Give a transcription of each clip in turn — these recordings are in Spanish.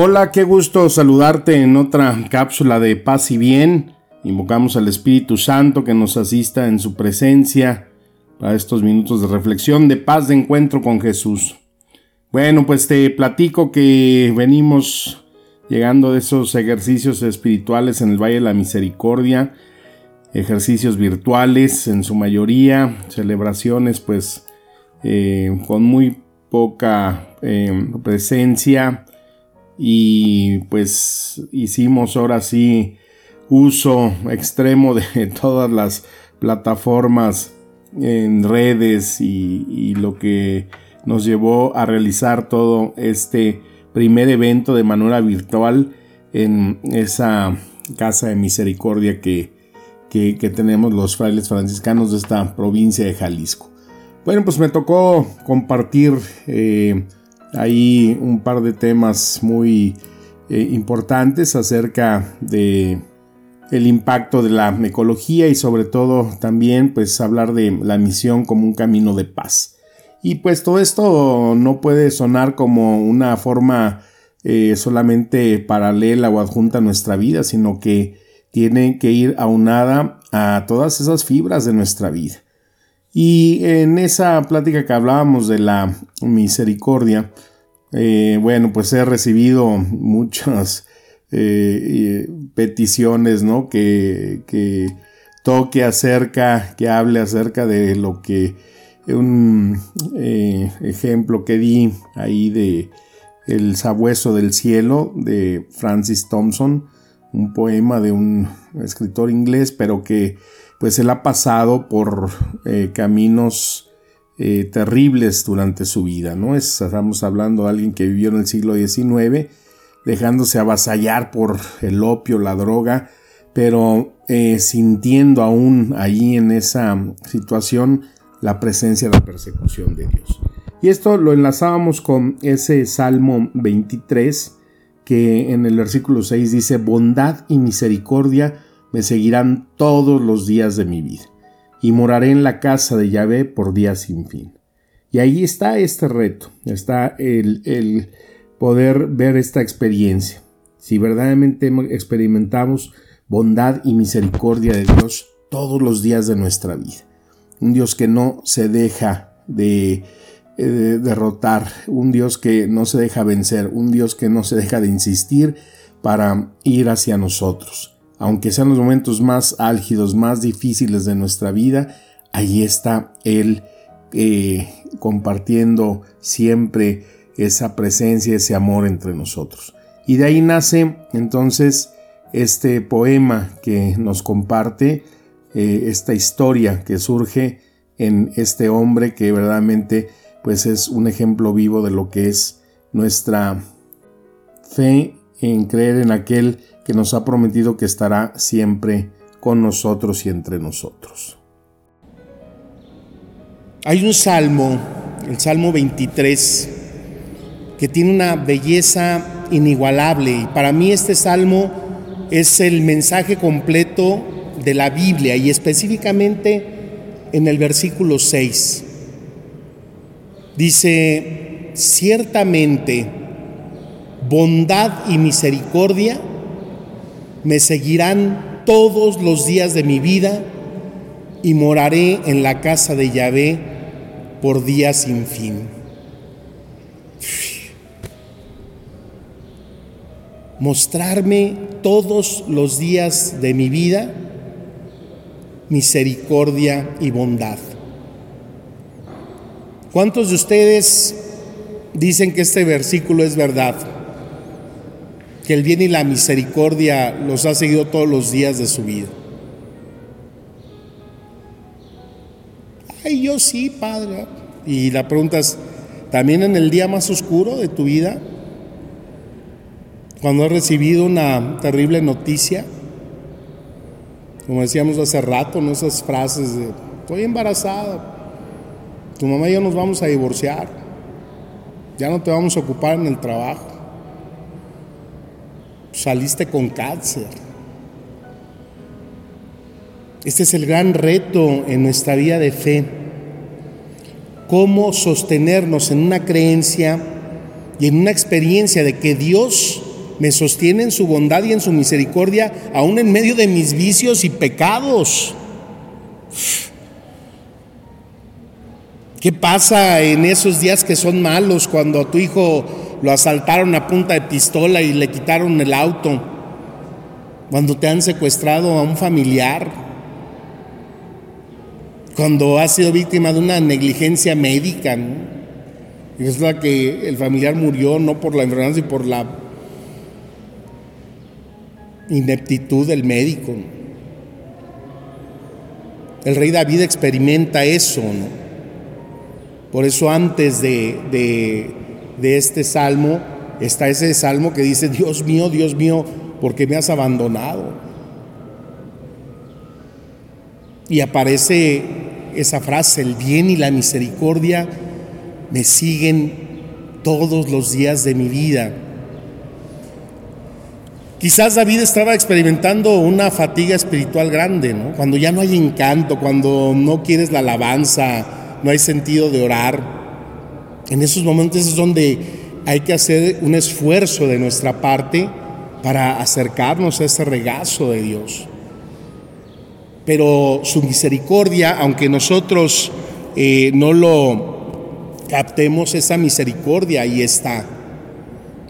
Hola, qué gusto saludarte en otra cápsula de paz y bien. Invocamos al Espíritu Santo que nos asista en su presencia para estos minutos de reflexión, de paz, de encuentro con Jesús. Bueno, pues te platico que venimos llegando de esos ejercicios espirituales en el Valle de la Misericordia, ejercicios virtuales en su mayoría, celebraciones pues eh, con muy poca eh, presencia y pues hicimos ahora sí uso extremo de todas las plataformas en redes y, lo que nos llevó a realizar todo este primer evento de manera virtual en esa casa de misericordia que, que, que tenemos los frailes franciscanos de esta provincia de Jalisco. Bueno, pues me tocó compartir eh, ahí un par de temas muy eh, importantes acerca de el impacto de la ecología y sobre todo también pues hablar de la misión como un camino de paz. Y pues todo esto no puede sonar como una forma eh, solamente paralela o adjunta a nuestra vida, sino que tiene que ir aunada a todas esas fibras de nuestra vida. Y en esa plática que hablábamos de la misericordia, eh, bueno, pues he recibido muchas eh, peticiones, ¿no? Que, que, toque acerca, que hable acerca de lo que un eh, ejemplo que di ahí de El sabueso del cielo de Francis Thompson, un poema de un escritor inglés, pero que pues él ha pasado por eh, caminos eh, terribles durante su vida, ¿no? estamos hablando de alguien que vivió en el siglo XIX, dejándose avasallar por el opio, la droga, pero eh, sintiendo aún ahí en esa situación la presencia de la persecución de Dios. Y esto lo enlazábamos con ese Salmo 23, que en el versículo 6 dice, bondad y misericordia me seguirán todos los días de mi vida, y moraré en la casa de Yahvé por días sin fin. Y ahí está este reto, está el, poder ver esta experiencia. Si verdaderamente experimentamos bondad y misericordia de Dios todos los días de nuestra vida. Un Dios que no se deja de, eh, de, derrotar, un Dios que no se deja vencer, un Dios que no se deja de insistir para ir hacia nosotros. Aunque sean los momentos más álgidos, más difíciles de nuestra vida, ahí está Él eh, compartiendo siempre esa presencia, ese amor entre nosotros. Y de ahí nace entonces este poema que nos comparte, eh, esta historia que surge en este hombre que verdaderamente pues es un ejemplo vivo de lo que es nuestra fe en creer en aquel que nos ha prometido que estará siempre con nosotros y entre nosotros. Hay un salmo, el Salmo 23, que tiene una belleza inigualable. Y para mí este salmo es el mensaje completo de la Biblia y específicamente en el versículo 6. Dice, ciertamente bondad y misericordia me seguirán todos los días de mi vida y moraré en la casa de Yahvé por días sin fin. mostrarme todos los días de mi vida misericordia y bondad. ¿Cuántos de ustedes dicen que este versículo es verdad? Que el bien y la misericordia los ha seguido todos los días de su vida. Ay, yo sí, Padre. Y la pregunta es, ¿también en el día más oscuro de tu vida? Cuando has recibido una terrible noticia, como decíamos hace rato, ¿no? esas frases de estoy embarazada, tu mamá y yo nos vamos a divorciar, ya no te vamos a ocupar en el trabajo, saliste con cáncer. Este es el gran reto en nuestra vida de fe. Cómo sostenernos en una creencia y en una experiencia de que Dios me sostiene en su bondad y en su misericordia, aún en medio de mis vicios y pecados. ¿Qué pasa en esos días que son malos cuando tu hijo lo asaltaron a punta de pistola y le quitaron el auto? Cuando te han secuestrado a un familiar, cuando ha sido víctima de una negligencia médica, ¿no? Y es la que el familiar murió no por la enfermedad, sino por la ineptitud del médico. El rey David experimenta eso, ¿no? Por eso antes de, de, de este salmo está ese salmo que dice, Dios mío, Dios mío, ¿por qué me has abandonado? Y aparece esa frase, el bien y la misericordia me siguen todos los días de mi vida. Quizás David estaba experimentando una fatiga espiritual grande, ¿no? Cuando ya no hay encanto, cuando no quieres la alabanza, no hay sentido de orar. En esos momentos es donde hay que hacer un esfuerzo de nuestra parte para acercarnos a ese regazo de Dios pero su misericordia, aunque nosotros eh, no lo captemos, esa misericordia ahí está.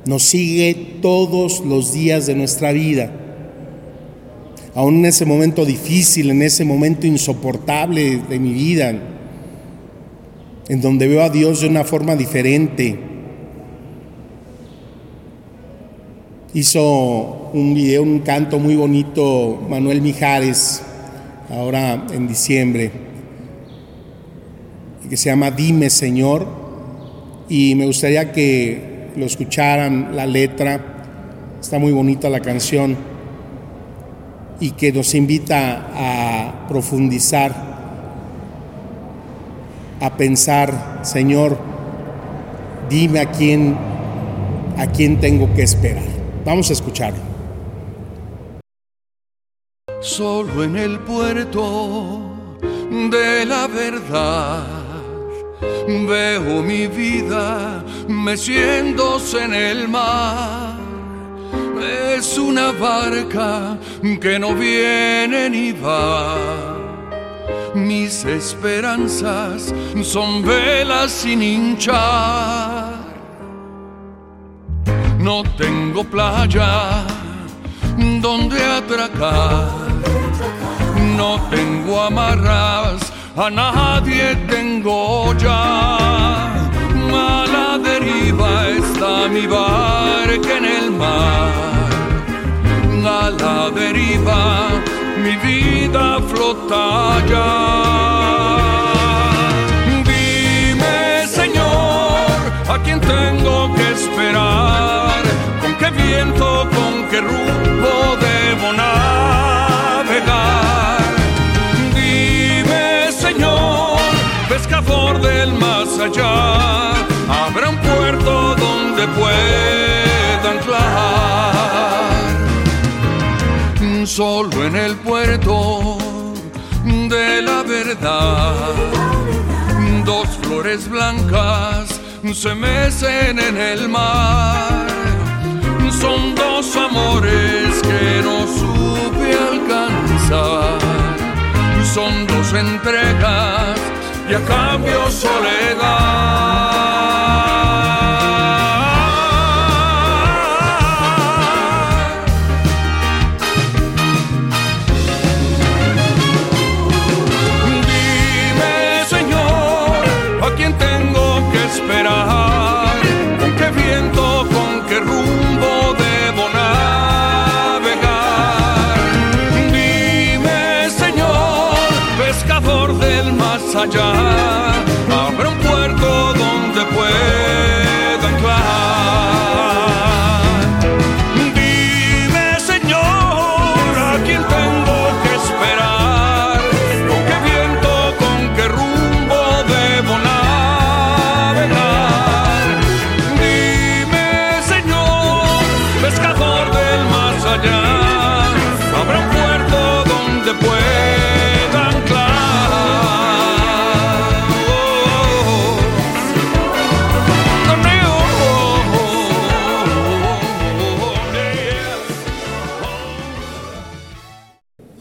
Nos sigue todos los días de nuestra vida. Aún en ese momento difícil, en ese momento insoportable de mi vida, en donde veo a Dios de una forma diferente. Hizo un video, un canto muy bonito Manuel Mijares, ahora en diciembre, que se llama Dime Señor, y me gustaría que lo escucharan la letra, está muy bonita la canción, y que nos invita a profundizar, a pensar, Señor, dime a quién, a quién tengo que esperar. Vamos a escucharlo solo en el puerto de la verdad. Veo mi vida meciéndose en el mar. Es una barca que no viene ni va. Mis esperanzas son velas sin hinchar. No tengo playa donde atracar no tengo amarras, a nadie tengo ya. A la deriva está mi barca en el mar. A la deriva mi vida flota ya. Dime, Señor, a quién tengo que esperar, con qué viento, con qué rumbo debo pescador del más allá, habrá un puerto donde pueda anclar. Solo en el puerto de la verdad, dos flores blancas se mecen en el mar. Son dos amores que no supe alcanzar. Son dos entregas y a cambio soledad.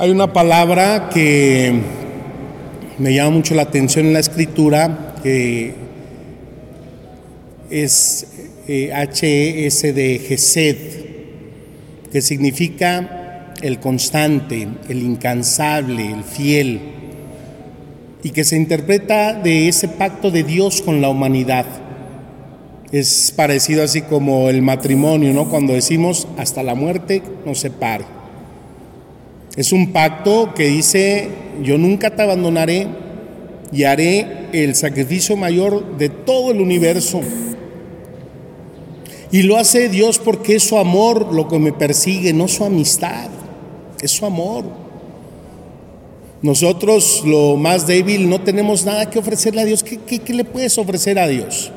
Hay una palabra que me llama mucho la atención en la escritura, que es HES de Gesed, que significa el constante, el incansable, el fiel, y que se interpreta de ese pacto de Dios con la humanidad. Es parecido así como el matrimonio, ¿no? Cuando decimos hasta la muerte nos separe. Es un pacto que dice, yo nunca te abandonaré y haré el sacrificio mayor de todo el universo. Y lo hace Dios porque es su amor lo que me persigue, no su amistad, es su amor. Nosotros, lo más débil, no tenemos nada que ofrecerle a Dios. ¿Qué, le puedes ofrecer a Dios?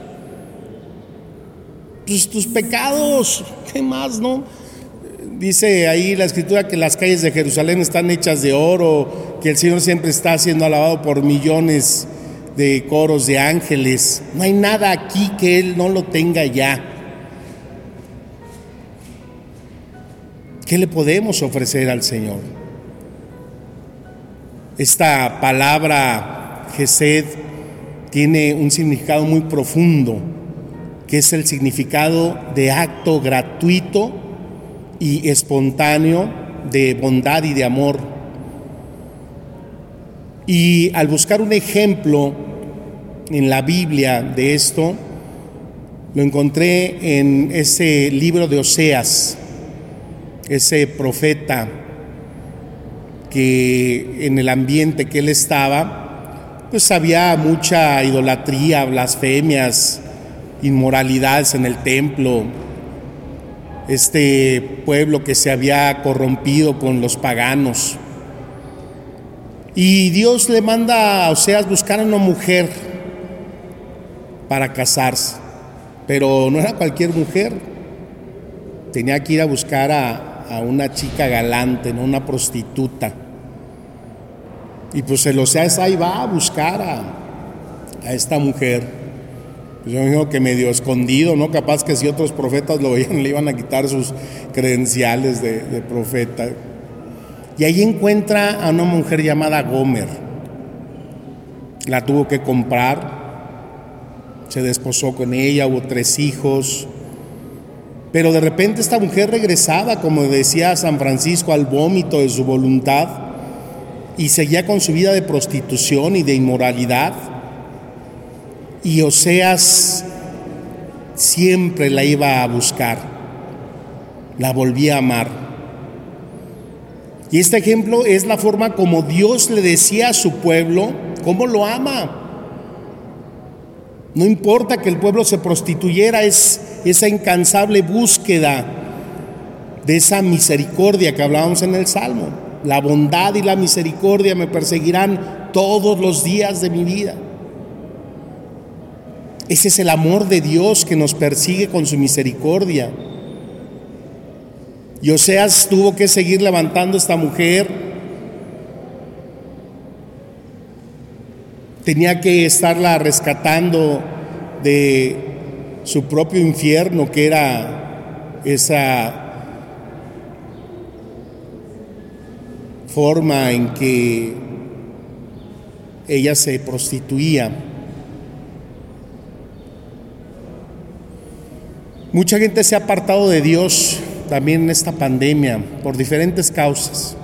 Pues tus pecados, ¿qué más, no? Dice ahí la escritura que las calles de Jerusalén están hechas de oro, que el Señor siempre está siendo alabado por millones de coros de ángeles. No hay nada aquí que Él no lo tenga ya. ¿Qué le podemos ofrecer al Señor? Esta palabra Gesed tiene un significado muy profundo, que es el significado de acto gratuito y espontáneo de bondad y de amor. Y al buscar un ejemplo en la Biblia de esto, lo encontré en ese libro de Oseas, ese profeta que en el ambiente que él estaba, pues había mucha idolatría, blasfemias, inmoralidades en el templo, este pueblo que se había corrompido con los paganos. Y Dios le manda a Oseas buscar a una mujer para casarse, pero no era cualquier mujer, tenía que ir a buscar a, a una chica galante, no una prostituta. Y pues el Oseas ahí va a buscar a, a esta mujer. Yo me digo que medio escondido, ¿no? Capaz que si otros profetas lo veían, le iban a quitar sus credenciales de, de profeta. Y ahí encuentra a una mujer llamada Gomer. La tuvo que comprar, se desposó con ella, hubo tres hijos. Pero de repente esta mujer regresaba, como decía San Francisco, al vómito de su voluntad y seguía con su vida de prostitución y de inmoralidad. Y Oseas siempre la iba a buscar, la volvía a amar. Y este ejemplo es la forma como Dios le decía a su pueblo cómo lo ama. No importa que el pueblo se prostituyera, es esa incansable búsqueda de esa misericordia que hablábamos en el Salmo. La bondad y la misericordia me perseguirán todos los días de mi vida. Ese es el amor de Dios que nos persigue con su misericordia. Y Oseas tuvo que seguir levantando esta mujer. Tenía que estarla rescatando de su propio infierno, que era esa forma en que ella se prostituía. Mucha gente se ha apartado de Dios también en esta pandemia por diferentes causas,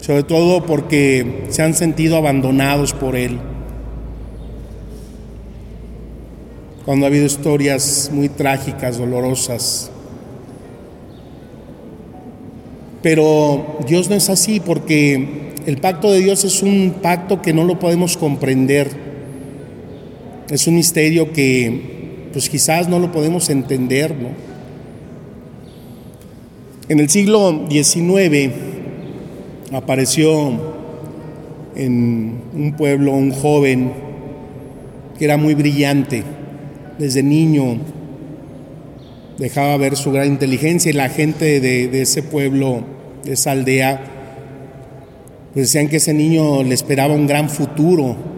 sobre todo porque se han sentido abandonados por Él. Cuando ha habido historias muy trágicas, dolorosas. Pero Dios no es así porque el pacto de Dios es un pacto que no lo podemos comprender. Es un misterio que pues quizás no lo podemos entender, ¿no? En el siglo XIX apareció en un pueblo un joven que era muy brillante. Desde niño dejaba ver su gran inteligencia y la gente de, ese pueblo, de esa aldea, pues decían que ese niño le esperaba un gran futuro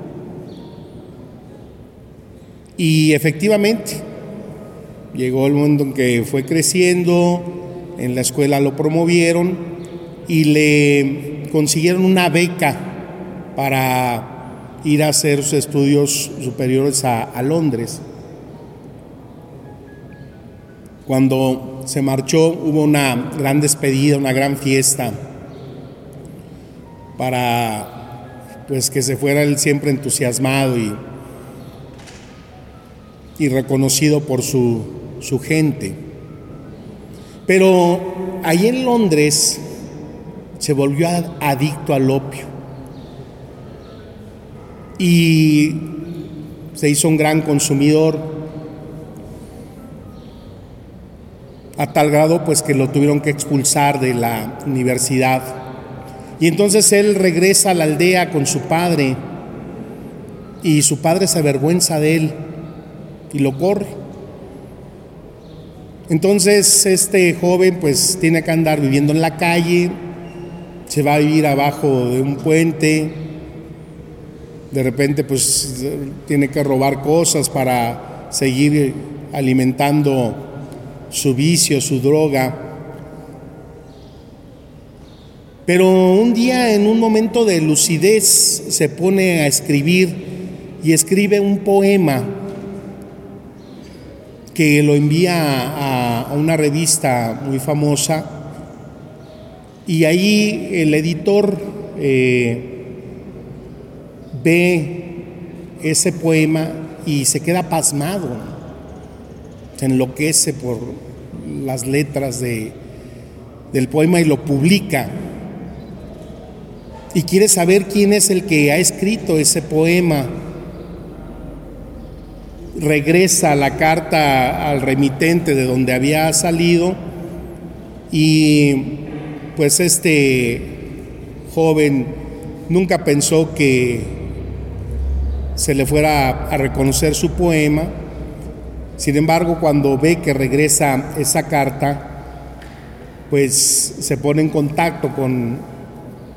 y efectivamente, llegó el momento en que fue creciendo, en la escuela lo promovieron y le consiguieron una beca para ir a hacer sus estudios superiores a, a Londres. Cuando se marchó hubo una gran despedida, una gran fiesta para pues que se fuera él siempre entusiasmado y, y reconocido por su, su gente. Pero ahí en Londres se volvió adicto al opio y se hizo un gran consumidor a tal grado pues que lo tuvieron que expulsar de la universidad. Y entonces él regresa a la aldea con su padre y su padre se avergüenza de él y lo corre. Entonces este joven pues tiene que andar viviendo en la calle, se va a vivir abajo de un puente, de repente pues tiene que robar cosas para seguir alimentando su vicio, su droga. Pero un día en un momento de lucidez se pone a escribir y escribe un poema que lo envía a, una revista muy famosa y ahí el editor eh, ve ese poema y se queda pasmado se enloquece por las letras de, del poema y lo publica. Y quiere saber quién es el que ha escrito ese poema. Regresa la carta al remitente de donde había salido y pues este joven nunca pensó que se le fuera a reconocer su poema sin embargo, cuando ve que regresa esa carta, pues se pone en contacto con,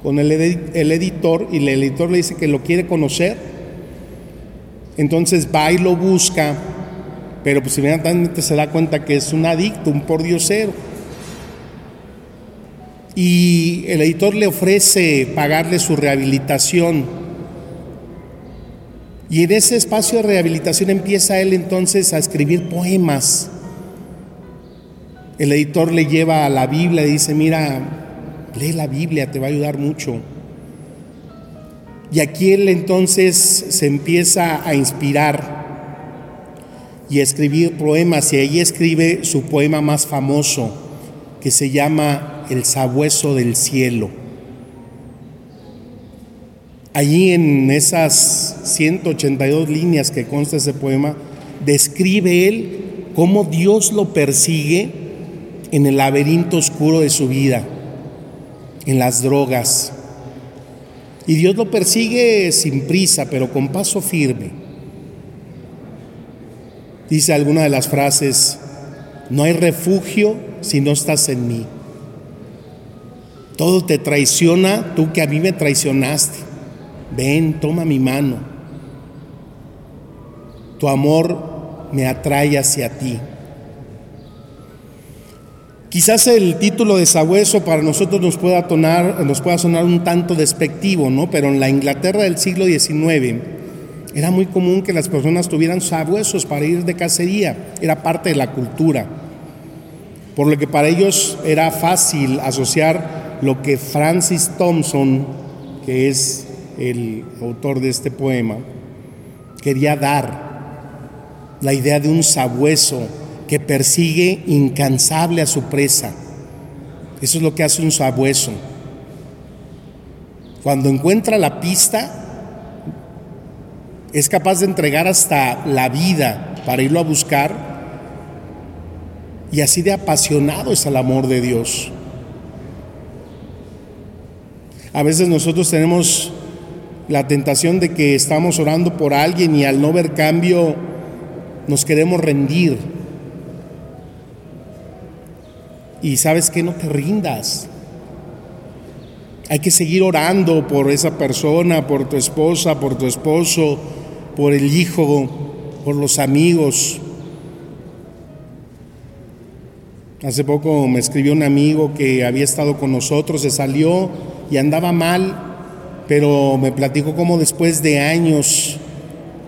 con el, el, editor y el editor le dice que lo quiere conocer. Entonces va y lo busca, pero pues inmediatamente se da cuenta que es un adicto, un pordiosero. Y el editor le ofrece pagarle su rehabilitación y en ese espacio de rehabilitación empieza él entonces a escribir poemas. El editor le lleva a la Biblia y dice, mira, lee la Biblia, te va a ayudar mucho. Y aquí él entonces se empieza a inspirar y a escribir poemas y ahí escribe su poema más famoso que se llama El sabueso del cielo. Allí en esas 182 líneas que consta ese poema, describe él cómo Dios lo persigue en el laberinto oscuro de su vida, en las drogas. Y Dios lo persigue sin prisa, pero con paso firme. Dice alguna de las frases, no hay refugio si no estás en mí. Todo te traiciona, tú que a mí me traicionaste ven, toma mi mano. Tu amor me atrae hacia ti. Quizás el título de sabueso para nosotros nos pueda, sonar un tanto despectivo, ¿no? Pero en la Inglaterra del siglo XIX era muy común que las personas tuvieran sabuesos para ir de cacería, era parte de la cultura. Por lo que para ellos era fácil asociar lo que Francis Thompson, que es el autor de este poema, quería dar la idea de un sabueso que persigue incansable a su presa. Eso es lo que hace un sabueso. Cuando encuentra la pista, es capaz de entregar hasta la vida para irlo a buscar. Y así de apasionado es el amor de Dios. A veces nosotros tenemos la tentación de que estamos orando por alguien y al no ver cambio nos queremos rendir. Y sabes que no te rindas. Hay que seguir orando por esa persona, por tu esposa, por tu esposo, por el hijo, por los amigos. Hace poco me escribió un amigo que había estado con nosotros, se salió y andaba mal, pero me platicó cómo después de años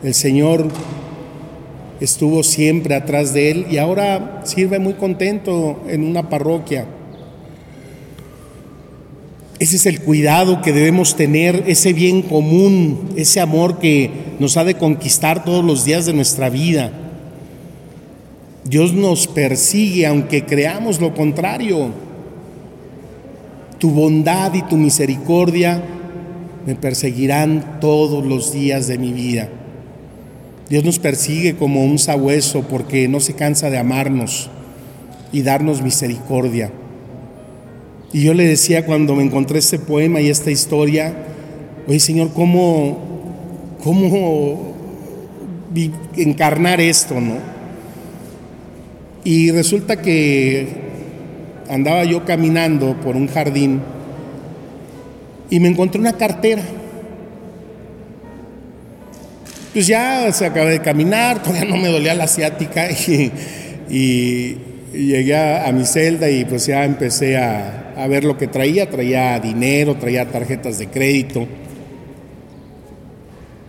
el Señor estuvo siempre atrás de él y ahora sirve muy contento en una parroquia. Ese es el cuidado que debemos tener, ese bien común, ese amor que nos ha de conquistar todos los días de nuestra vida. Dios nos persigue aunque creamos lo contrario. Tu bondad y tu misericordia me perseguirán todos los días de mi vida. Dios nos persigue como un sabueso porque no se cansa de amarnos y darnos misericordia. Y yo le decía cuando me encontré este poema y esta historia, oye Señor, ¿cómo, cómo encarnar esto, no? Y resulta que andaba yo caminando por un jardín y me encontré una cartera. Pues ya se acabé de caminar, todavía no me dolía la asiática y, llegué a, mi celda y pues ya empecé a, a ver lo que traía. Traía dinero, traía tarjetas de crédito.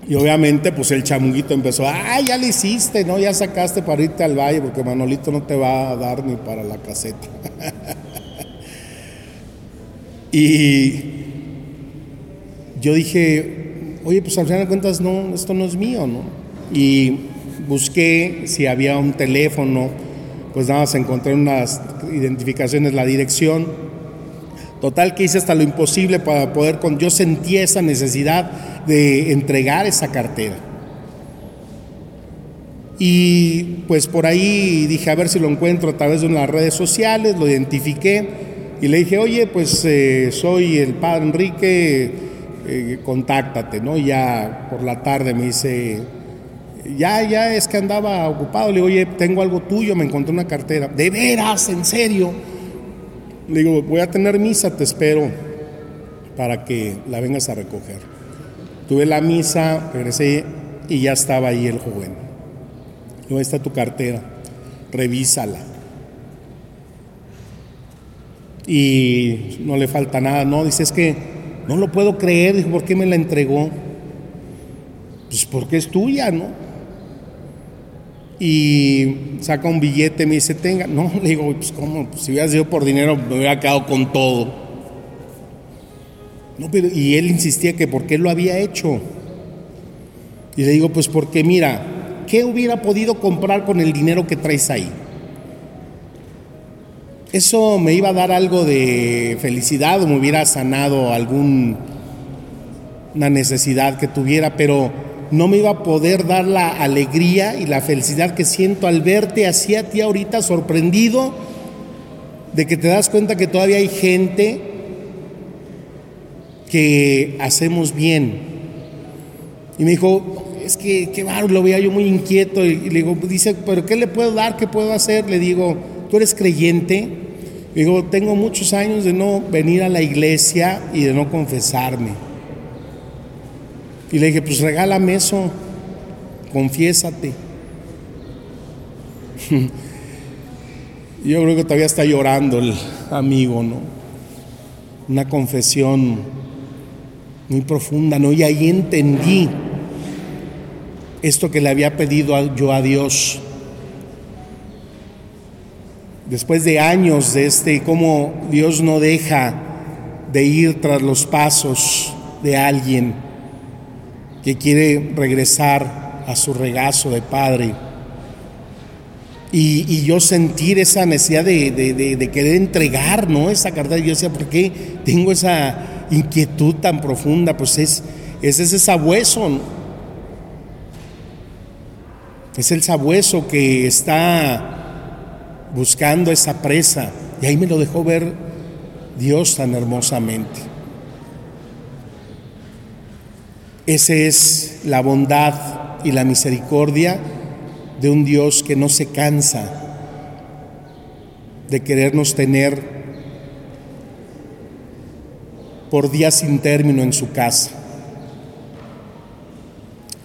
Y obviamente, pues el chamuguito empezó, ah, ya le hiciste, ¿no? Ya sacaste para irte al valle, porque Manolito no te va a dar ni para la caseta. y yo dije, oye, pues al final de cuentas, no, esto no es mío, ¿no? Y busqué si había un teléfono, pues nada más encontré unas identificaciones, la dirección. Total que hice hasta lo imposible para poder, con, yo sentía esa necesidad de entregar esa cartera. Y pues por ahí dije a ver si lo encuentro a través de unas redes sociales, lo identifiqué y le dije, oye, pues eh, soy el padre Enrique, eh, contáctate, ¿no? Y ya por la tarde me dice, ya, ya es que andaba ocupado, le digo, oye, tengo algo tuyo, me encontré una cartera, ¿de veras? ¿En serio? Le digo, voy a tener misa, te espero para que la vengas a recoger. Tuve la misa, regresé y ya estaba ahí el joven. ¿Dónde está tu cartera? Revísala. Y no le falta nada, no, dice, es que no lo puedo creer, dijo, ¿por qué me la entregó? Pues porque es tuya, ¿no? Y saca un billete, me dice, tenga, no, le digo, pues cómo, pues, si hubiera sido por dinero me hubiera quedado con todo. No, pero, y él insistía que por qué lo había hecho. Y le digo, pues porque mira, ¿qué hubiera podido comprar con el dinero que traes ahí? Eso me iba a dar algo de felicidad o me hubiera sanado alguna necesidad que tuviera, pero no me iba a poder dar la alegría y la felicidad que siento al verte así a ti ahorita sorprendido de que te das cuenta que todavía hay gente que hacemos bien. Y me dijo, es que qué barro, lo veía yo muy inquieto. Y, le digo, dice, ¿pero qué le puedo dar? ¿Qué puedo hacer? Le digo, ¿tú eres creyente? Digo, tengo muchos años de no venir a la iglesia y de no confesarme. Y le dije, pues regálame eso, confiésate. Yo creo que todavía está llorando el amigo, ¿no? Una confesión muy profunda, ¿no? Y ahí entendí esto que le había pedido yo a Dios. Después de años de este, cómo Dios no deja de ir tras los pasos de alguien que quiere regresar a su regazo de padre. Y, yo sentir esa necesidad de, querer entregar, ¿no? Esa carta. Yo decía, ¿por qué tengo esa inquietud tan profunda, pues es, es ese sabueso. Es el sabueso que está buscando esa presa. Y ahí me lo dejó ver Dios tan hermosamente. Esa es la bondad y la misericordia de un Dios que no se cansa de querernos tener por días sin término en su casa.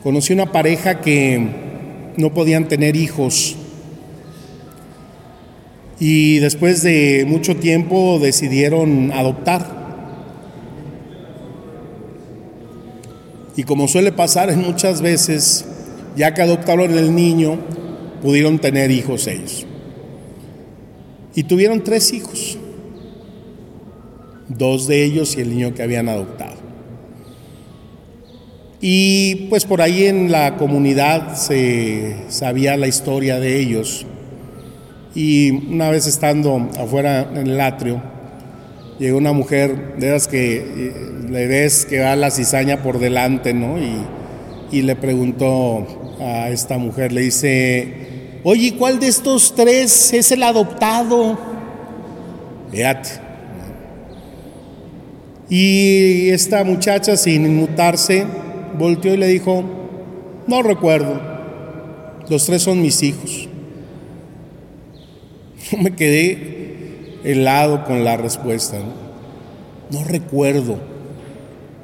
Conocí una pareja que no podían tener hijos y después de mucho tiempo decidieron adoptar. Y como suele pasar muchas veces, ya que adoptaron el niño, pudieron tener hijos ellos. Y tuvieron tres hijos, dos de ellos y el niño que habían adoptado. Y pues por ahí en la comunidad se sabía la historia de ellos. Y una vez estando afuera en el atrio, llegó una mujer de esas que eh, le ves que va la cizaña por delante, ¿no? Y, le preguntó a esta mujer, le dice, oye, ¿cuál de estos tres es el adoptado? Fíjate. Y esta muchacha, sin inmutarse, volteó y le dijo, no recuerdo, los tres son mis hijos. me quedé helado con la respuesta. ¿no? no recuerdo,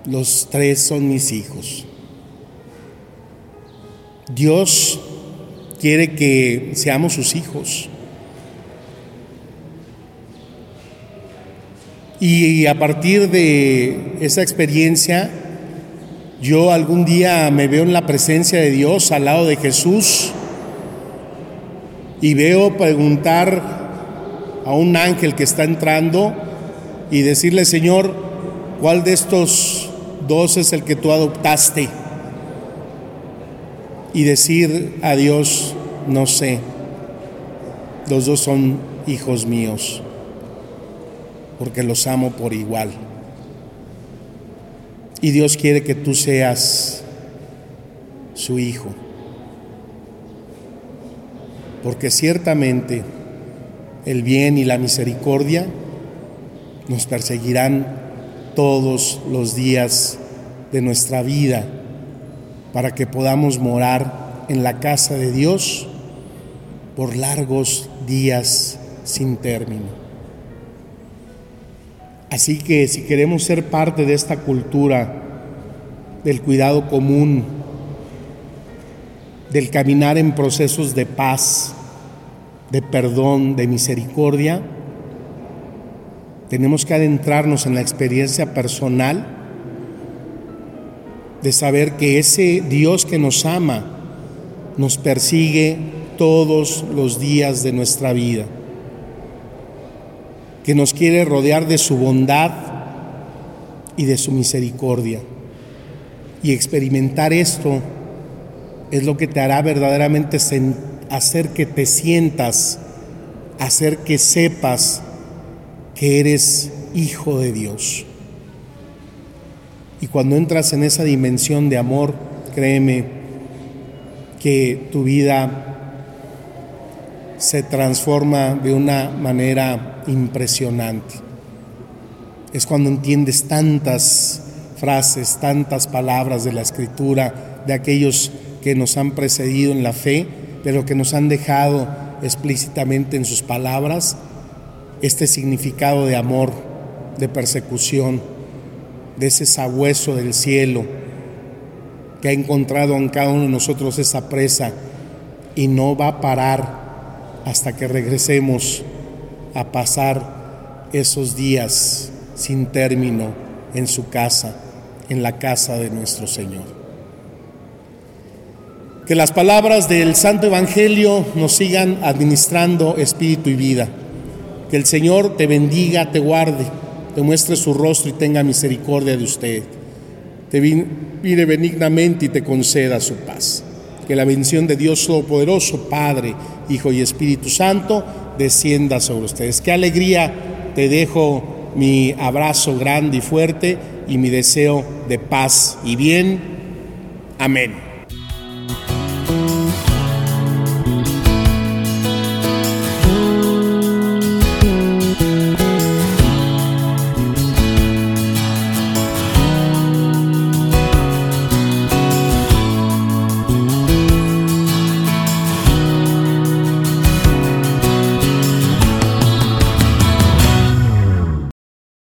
los tres son mis hijos. Dios quiere que seamos sus hijos. Y a partir de esa experiencia, yo algún día me veo en la presencia de Dios al lado de Jesús y veo preguntar a un ángel que está entrando y decirle, Señor, ¿cuál de estos dos es el que tú adoptaste? Y decir a Dios, no sé, los dos son hijos míos, porque los amo por igual. Y Dios quiere que tú seas su hijo. Porque ciertamente el bien y la misericordia nos perseguirán todos los días de nuestra vida para que podamos morar en la casa de Dios por largos días sin término. Así que si queremos ser parte de esta cultura del cuidado común, del caminar en procesos de paz, de perdón, de misericordia, tenemos que adentrarnos en la experiencia personal de saber que ese Dios que nos ama nos persigue todos los días de nuestra vida que nos quiere rodear de su bondad y de su misericordia. Y experimentar esto es lo que te hará verdaderamente hacer que te sientas, hacer que sepas que eres hijo de Dios. Y cuando entras en esa dimensión de amor, créeme que tu vida se transforma de una manera impresionante. Es cuando entiendes tantas frases, tantas palabras de la escritura, de aquellos que nos han precedido en la fe, pero que nos han dejado explícitamente en sus palabras este significado de amor, de persecución, de ese sabueso del cielo que ha encontrado en cada uno de nosotros esa presa y no va a parar hasta que regresemos a pasar esos días sin término en su casa, en la casa de nuestro Señor. Que las palabras del Santo Evangelio nos sigan administrando espíritu y vida. Que el Señor te bendiga, te guarde, te muestre su rostro y tenga misericordia de usted. Te pide benignamente y te conceda su paz. Que la bendición de Dios Todopoderoso, Padre, Hijo y Espíritu Santo, descienda sobre ustedes. Qué alegría te dejo mi abrazo grande y fuerte y mi deseo de paz y bien. Amén.